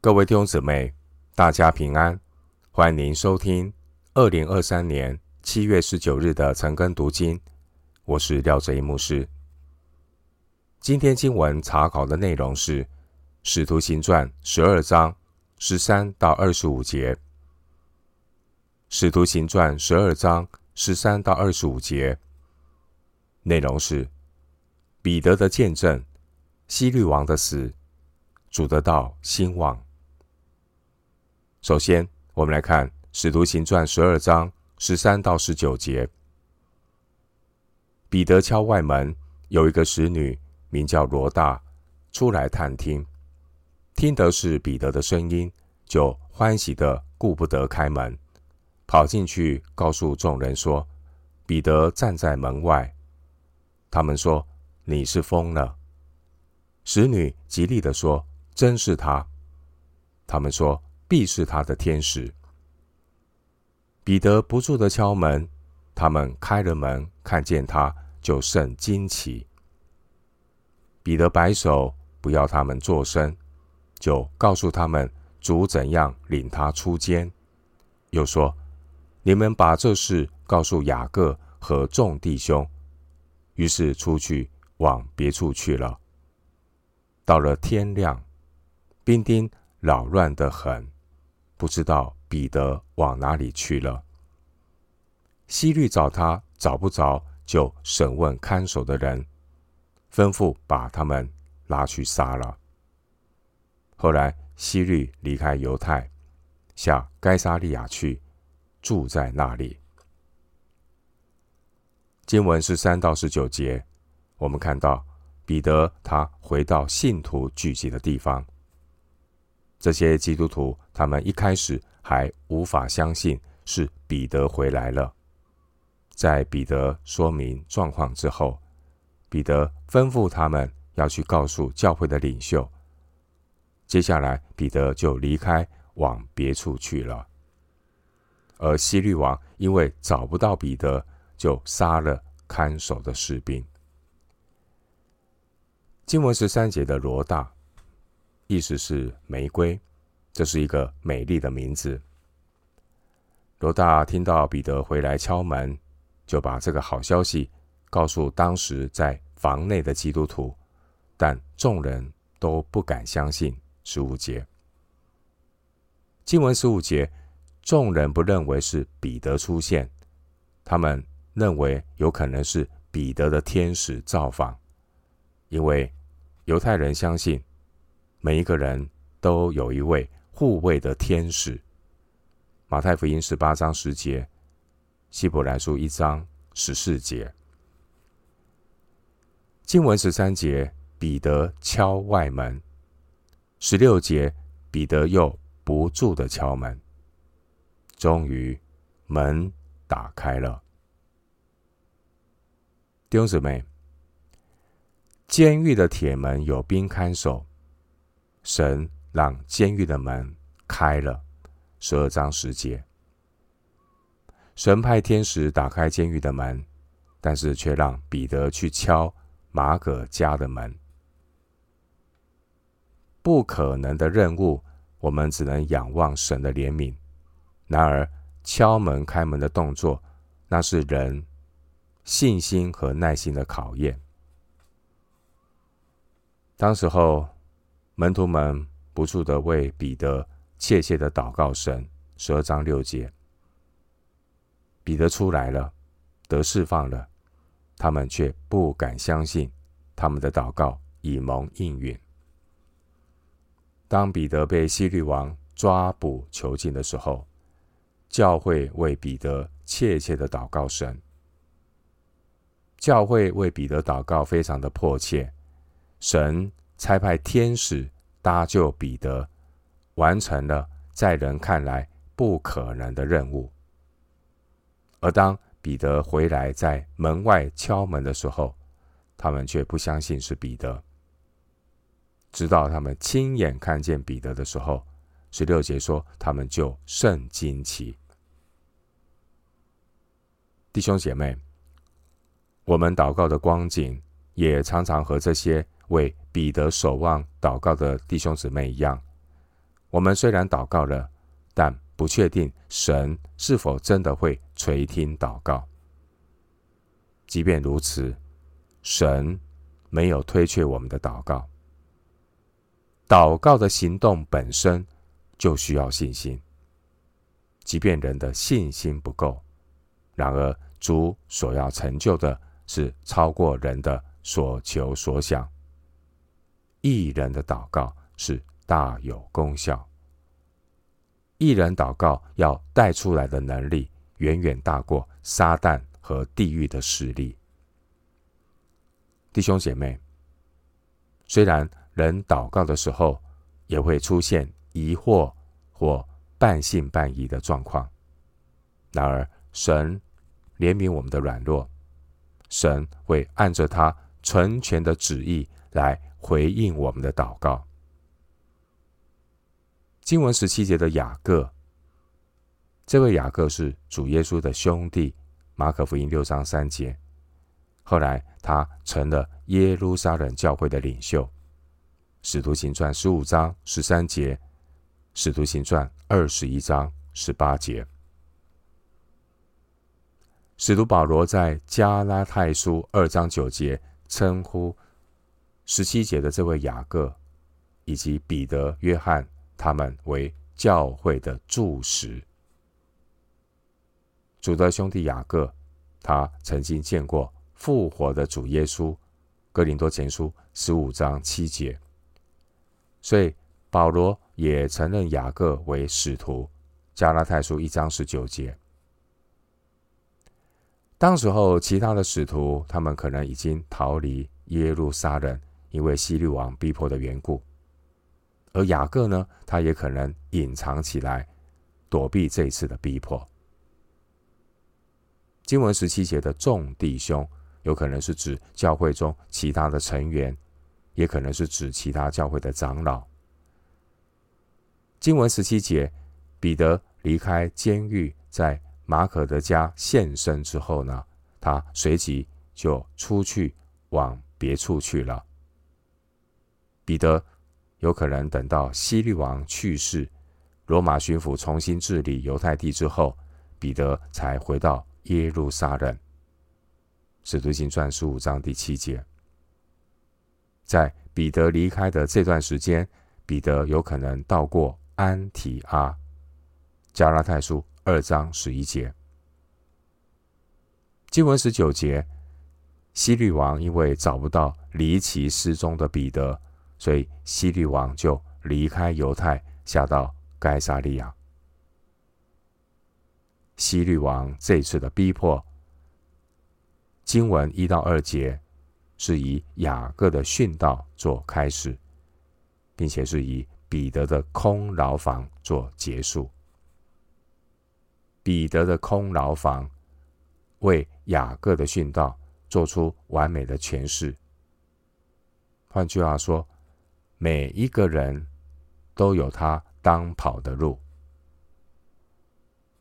各位弟兄姊妹，大家平安！欢迎您收听二零二三年七月十九日的晨更读经。我是廖哲一牧师。今天经文查考的内容是《使徒行传》十二章十三到二十五节。《使徒行传》十二章十三到二十五节内容是彼得的见证、希律王的死、主的道兴旺。首先，我们来看《使徒行传》十二章十三到十九节。彼得敲外门，有一个使女名叫罗大，出来探听，听得是彼得的声音，就欢喜的顾不得开门，跑进去告诉众人说：“彼得站在门外。”他们说：“你是疯了。”使女极力的说：“真是他。”他们说。必是他的天使。彼得不住的敲门，他们开了门，看见他，就甚惊奇。彼得摆手，不要他们作声，就告诉他们主怎样领他出监，又说：你们把这事告诉雅各和众弟兄。于是出去往别处去了。到了天亮，兵丁扰乱的很。不知道彼得往哪里去了。希律找他找不着，就审问看守的人，吩咐把他们拉去杀了。后来希律离开犹太，下该撒利亚去，住在那里。经文是三到十九节，我们看到彼得他回到信徒聚集的地方。这些基督徒，他们一开始还无法相信是彼得回来了。在彼得说明状况之后，彼得吩咐他们要去告诉教会的领袖。接下来，彼得就离开，往别处去了。而希律王因为找不到彼得，就杀了看守的士兵。经文十三节的罗大。意思是玫瑰，这是一个美丽的名字。罗大听到彼得回来敲门，就把这个好消息告诉当时在房内的基督徒，但众人都不敢相信。十五节，经文十五节，众人不认为是彼得出现，他们认为有可能是彼得的天使造访，因为犹太人相信。每一个人都有一位护卫的天使。马太福音十八章十节，希伯来书一章十四节，经文十三节，彼得敲外门。十六节，彼得又不住的敲门。终于，门打开了。弟兄姊妹，监狱的铁门有兵看守。神让监狱的门开了，十二章十节。神派天使打开监狱的门，但是却让彼得去敲马可家的门。不可能的任务，我们只能仰望神的怜悯。然而，敲门开门的动作，那是人信心和耐心的考验。当时候。门徒们不住地为彼得切切地祷告神。十二章六节，彼得出来了，得释放了，他们却不敢相信他们的祷告已蒙应允。当彼得被希律王抓捕囚禁的时候，教会为彼得切切地祷告神。教会为彼得祷告非常的迫切，神。差派天使搭救彼得，完成了在人看来不可能的任务。而当彼得回来在门外敲门的时候，他们却不相信是彼得。直到他们亲眼看见彼得的时候，十六节说他们就甚惊奇。弟兄姐妹，我们祷告的光景也常常和这些为彼得守望祷告的弟兄姊妹一样，我们虽然祷告了，但不确定神是否真的会垂听祷告。即便如此，神没有推却我们的祷告。祷告的行动本身就需要信心，即便人的信心不够，然而主所要成就的是超过人的所求所想。义人的祷告是大有功效。义人祷告要带出来的能力，远远大过撒旦和地狱的势力。弟兄姐妹，虽然人祷告的时候也会出现疑惑或半信半疑的状况，然而神怜悯我们的软弱，神会按着他纯全的旨意来回应我们的祷告。经文十七节的雅各，这位雅各是主耶稣的兄弟。马可福音六章三节，后来他成了耶路撒冷教会的领袖。使徒行传十五章十三节，使徒行传二十一章十八节。使徒保罗在加拉太书二章九节称呼十七节的这位雅各，以及彼得、约翰。他们为教会的柱石。主的兄弟雅各，他曾经见过复活的主耶稣。哥林多前书十五章七节。所以保罗也承认雅各为使徒。加拉太书一章十九节。当时候，其他的使徒，他们可能已经逃离耶路撒冷，因为希律王逼迫的缘故。而雅各呢，他也可能隐藏起来，躲避这一次的逼迫。经文十七节的众弟兄，有可能是指教会中其他的成员，也可能是指其他教会的长老。经文十七节，彼得离开监狱，在马可的家现身之后呢，他随即就出去往别处去了。彼得。有可能等到希律王去世，罗马巡抚重新治理犹太地之后，彼得才回到耶路撒冷。使徒行传十五章第七节，在彼得离开的这段时间，彼得有可能到过安提阿。加拉太书二章十一节，经文十九节，希律王因为找不到离奇失踪的彼得。所以希律王就离开犹太，下到该撒利亚。希律王这次的逼迫，经文一到二节是以雅各的训道做开始，并且是以彼得的空牢房做结束。彼得的空牢房为雅各的训道做出完美的诠释。换句话说。每一个人都有他当跑的路。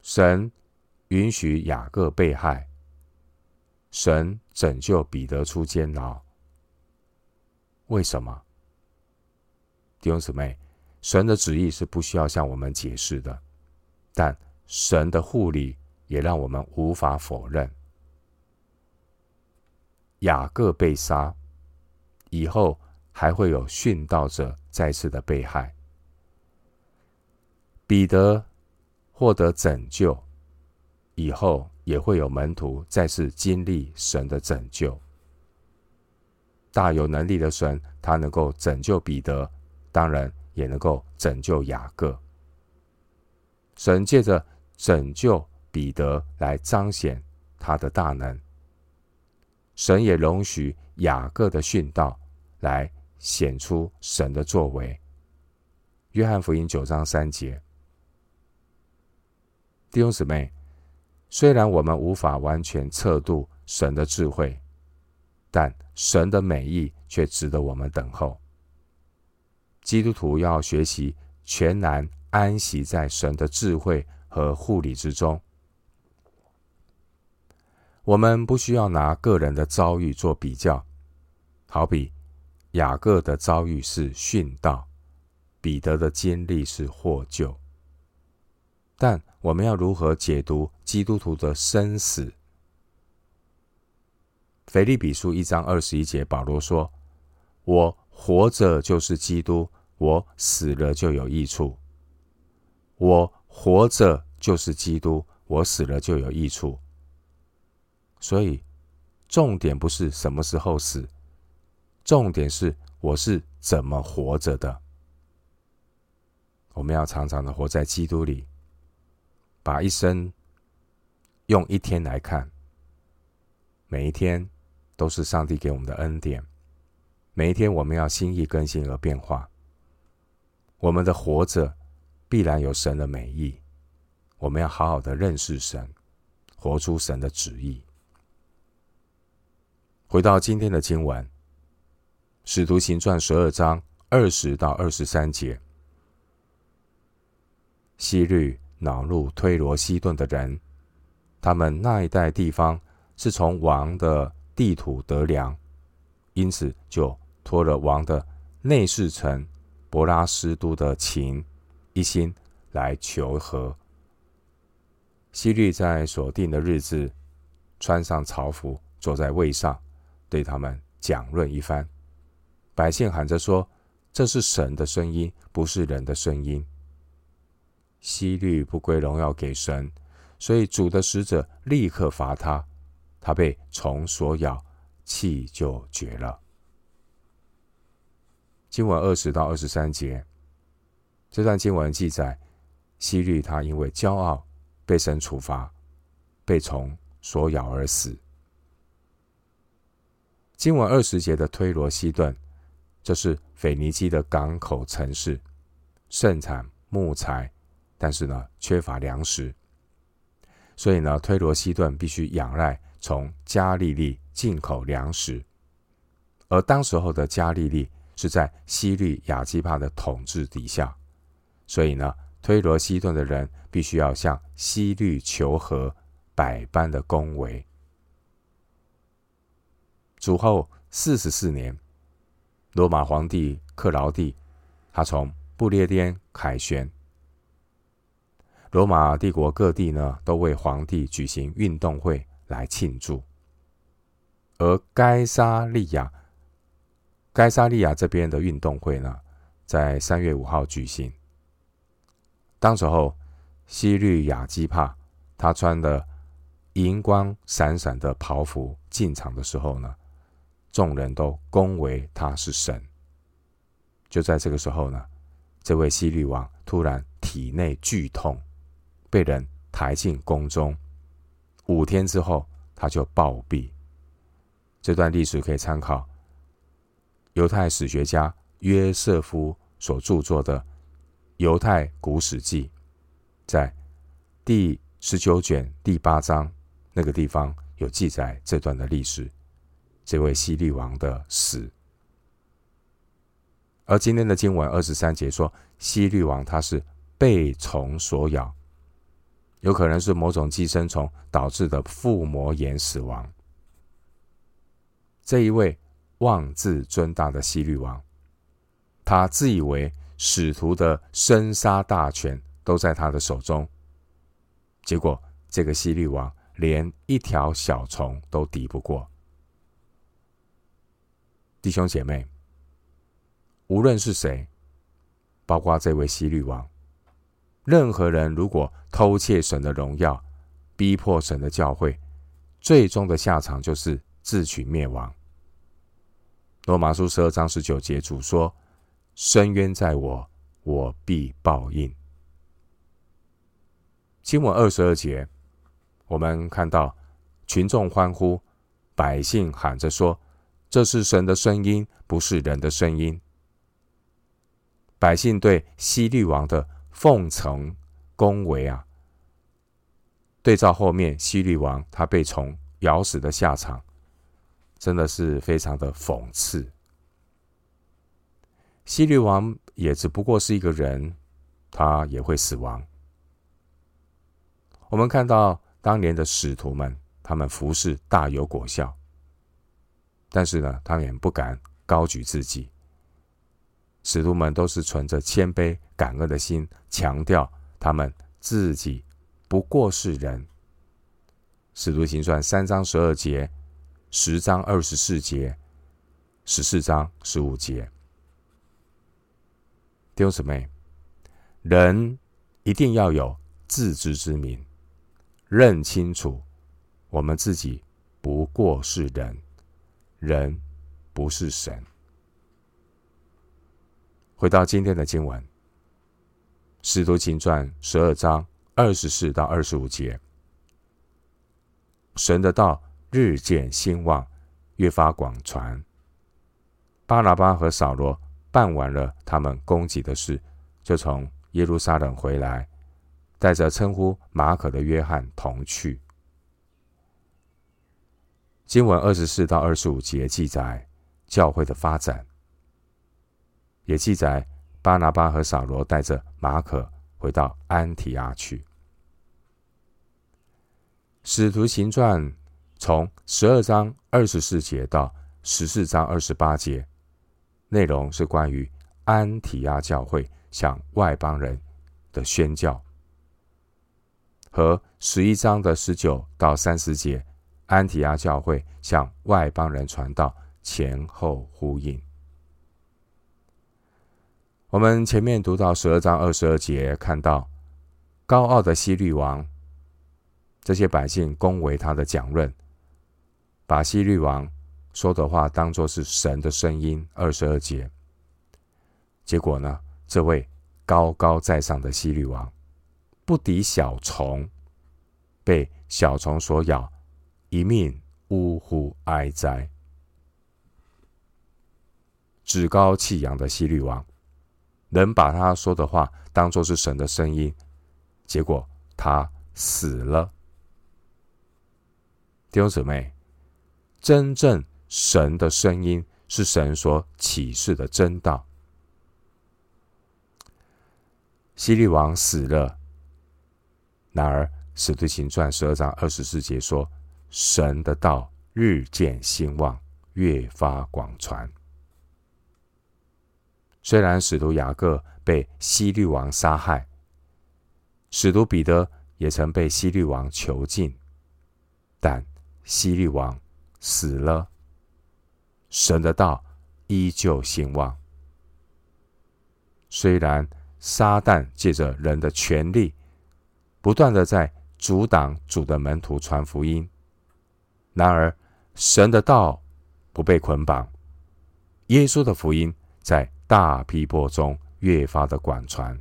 神允许雅各被害，神拯救彼得出监牢。为什么？弟兄姊妹，神的旨意是不需要向我们解释的，但神的护理也让我们无法否认。雅各被杀以后。还会有殉道者再次的被害，彼得获得拯救以后，也会有门徒再次经历神的拯救。大有能力的神，他能够拯救彼得，当然也能够拯救雅各。神借着拯救彼得来彰显他的大能，神也容许雅各的殉道来。显出神的作为。约翰福音九章三节，弟兄姊妹，虽然我们无法完全测度神的智慧，但神的美意却值得我们等候。基督徒要学习全然安息在神的智慧和护理之中。我们不需要拿个人的遭遇做比较，好比。雅各的遭遇是殉道，彼得的经历是获救，但我们要如何解读基督徒的生死？腓立比书一章二十一节，保罗说：“我活着就是基督，我死了就有益处。我活着就是基督，我死了就有益处。”所以，重点不是什么时候死，重点是我是怎么活着的。我们要常常的活在基督里，把一生用一天来看，每一天。都是上帝给我们的恩典。每一天，我们要心意更新而变化。我们的活着必然有神的美意。我们要好好的认识神，活出神的旨意。回到今天的经文，《使徒行传》十二章二十到二十三节：希律恼怒推罗西顿的人，他们那一带地方是从王的。地土得粮，因此就托了王的内侍臣伯拉斯都的情，一心来求和。希律在所定的日子，穿上朝服，坐在位上，对他们讲论一番。百姓喊着说：“这是神的声音，不是人的声音。”希律不归荣耀给神，所以主的使者立刻罚他。他被虫所咬，气就绝了。经文二十到二十三节，这段经文记载，希律他因为骄傲被神处罚，被虫所咬而死。经文二十节的推罗西顿，这是腓尼基的港口城市，盛产木材，但是呢，缺乏粮食，所以呢，推罗西顿必须仰赖。从加利利进口粮食，而当时候的加利利是在希律亚基帕的统治底下，所以呢，推罗西顿的人必须要向希律求和，百般的恭维。主后四十四年，罗马皇帝克劳地，他从不列颠凯旋，罗马帝国各地呢都为皇帝举行运动会。来庆祝，而该沙利亚，该沙利亚这边的运动会呢，在三月五号举行。当时候，西律亚基帕他穿的银光闪闪的袍服进场的时候呢，众人都恭维他是神。就在这个时候呢，这位希律王突然体内剧痛，被人抬进宫中。五天之后，他就暴毙。这段历史可以参考犹太史学家约瑟夫所著作的《犹太古史记》，在第十九卷第八章那个地方有记载这段的历史，这位希律王的死。而今天的经文二十三节说，希律王他是被虫所咬。有可能是某种寄生虫导致的腹膜炎死亡。这一位妄自尊大的希律王，他自以为使徒的生杀大权都在他的手中，结果这个希律王连一条小虫都敌不过。弟兄姐妹，无论是谁，包括这位希律王。任何人如果偷窃神的荣耀，逼迫神的教会，最终的下场就是自取灭亡。罗马书十二章十九节主说：“深渊在我，我必报应。”经文二十二节，我们看到群众欢呼，百姓喊着说：“这是神的声音，不是人的声音。”百姓对希律王的。奉承恭维啊！对照后面希律王他被虫咬死的下场，真的是非常的讽刺。希律王也只不过是一个人，他也会死亡。我们看到当年的使徒们，他们服侍大有果效，但是呢，他们也不敢高举自己。使徒们都是存着谦卑感恩的心，强调他们自己不过是人。使徒行传三章十二节、十章二十四节、十四章十五节，弟兄姊妹，人一定要有自知之明，认清楚我们自己不过是人，人不是神。回到今天的经文，《使徒行传》十二章二十四到二十五节，神的道日渐兴旺，越发广传。巴拿巴和扫罗办完了他们供给的事，就从耶路撒冷回来，带着称呼马可的约翰同去。经文二十四到二十五节记载教会的发展。也记载，巴拿巴和扫罗带着马可回到安提阿去。使徒行传从十二章二十四节到十四章二十八节，内容是关于安提阿教会向外邦人的宣教，和十一章的十九到三十节，安提阿教会向外邦人传道前后呼应。我们前面读到十二章二十二节，看到高傲的希律王，这些百姓恭维他的讲论，把希律王说的话当作是神的声音。二十二节，结果呢，这位高高在上的希律王不敌小虫，被小虫所咬，一命呜呼哀哉。趾高气扬的希律王。人把他说的话当作是神的声音，结果他死了。弟兄姊妹，真正神的声音是神所启示的真道。希律王死了，然而使徒行传十二章二十四节说，神的道日渐兴旺，越发广传。虽然使徒雅各被希律王杀害，使徒彼得也曾被希律王囚禁，但希律王死了，神的道依旧兴旺。虽然撒旦借着人的权力，不断的在阻挡主的门徒传福音，然而神的道不被捆绑，耶稣的福音在。大逼迫中越发的广传，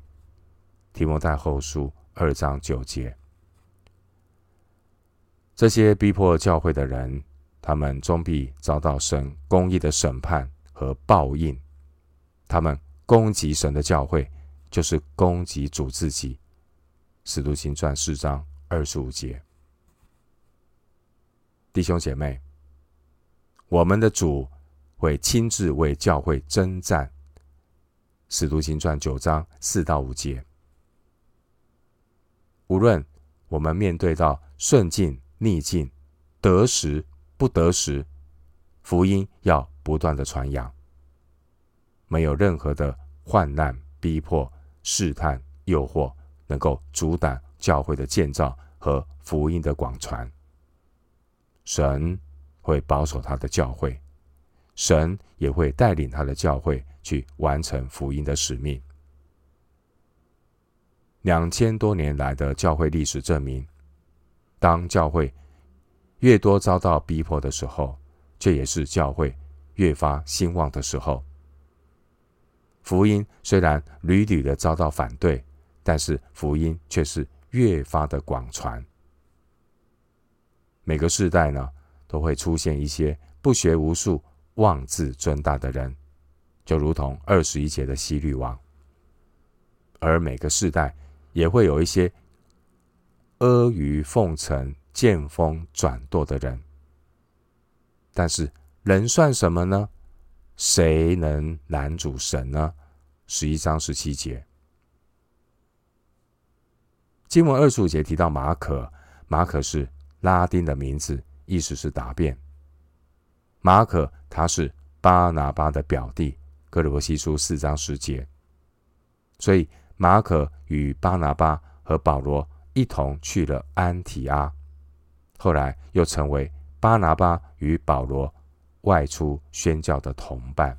提摩太后书二章九节，这些逼迫教会的人，他们终必遭到神公义的审判和报应。他们攻击神的教会，就是攻击主自己。使徒行传四章二十五节，弟兄姐妹，我们的主会亲自为教会征战。使徒行传九章四到五节，无论我们面对到顺境逆境，得时不得时，福音要不断的传扬。没有任何的患难、逼迫、试探、诱惑，能够阻挡教会的建造和福音的广传。神会保守他的教会。神也会带领他的教会去完成福音的使命。两千多年来的教会历史证明，当教会越多遭到逼迫的时候，却也是教会越发兴旺的时候。福音虽然屡屡的遭到反对，但是福音却是越发的广传。每个世代呢，都会出现一些不学无术。妄自尊大的人，就如同二十一节的希律王；而每个世代也会有一些阿谀奉承、见风转舵的人。但是人算什么呢？谁能拦阻神呢？十一章十七节，经文二十五节提到马可，马可是拉丁的名字，意思是答辩。马可他是巴拿巴的表弟，哥罗西书四章十节。所以马可与巴拿巴和保罗一同去了安提阿，后来又成为巴拿巴与保罗外出宣教的同伴。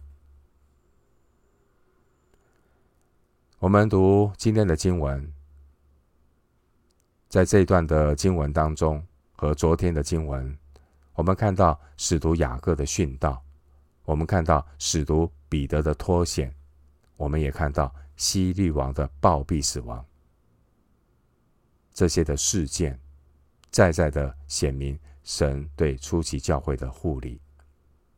我们读今天的经文，在这一段的经文当中，和昨天的经文，我们看到使徒雅各的殉道，我们看到使徒彼得的脱险，我们也看到。希律王的暴毙死亡，这些的事件，再再的显明神对初期教会的护理，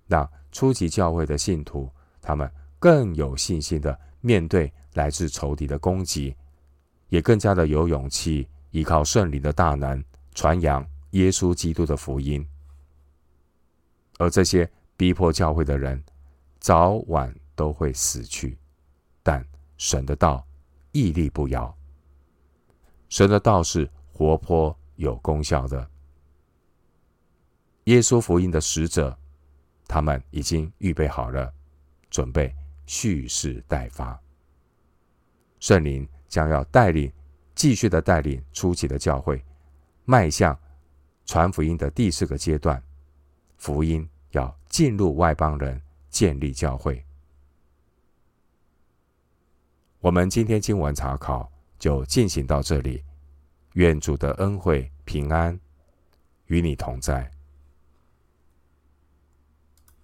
让初期教会的信徒他们更有信心的面对来自仇敌的攻击，也更加的有勇气依靠圣灵的大能传扬耶稣基督的福音。而这些逼迫教会的人，早晚都会死去，但。神的道屹立不摇，神的道是活泼有功效的。耶稣福音的使者，他们已经预备好了，准备蓄势待发。圣灵将要带领，继续的带领初期的教会，迈向传福音的第四个阶段。福音要进入外邦人，建立教会。我们今天经文查考就进行到这里，愿主的恩惠平安与你同在。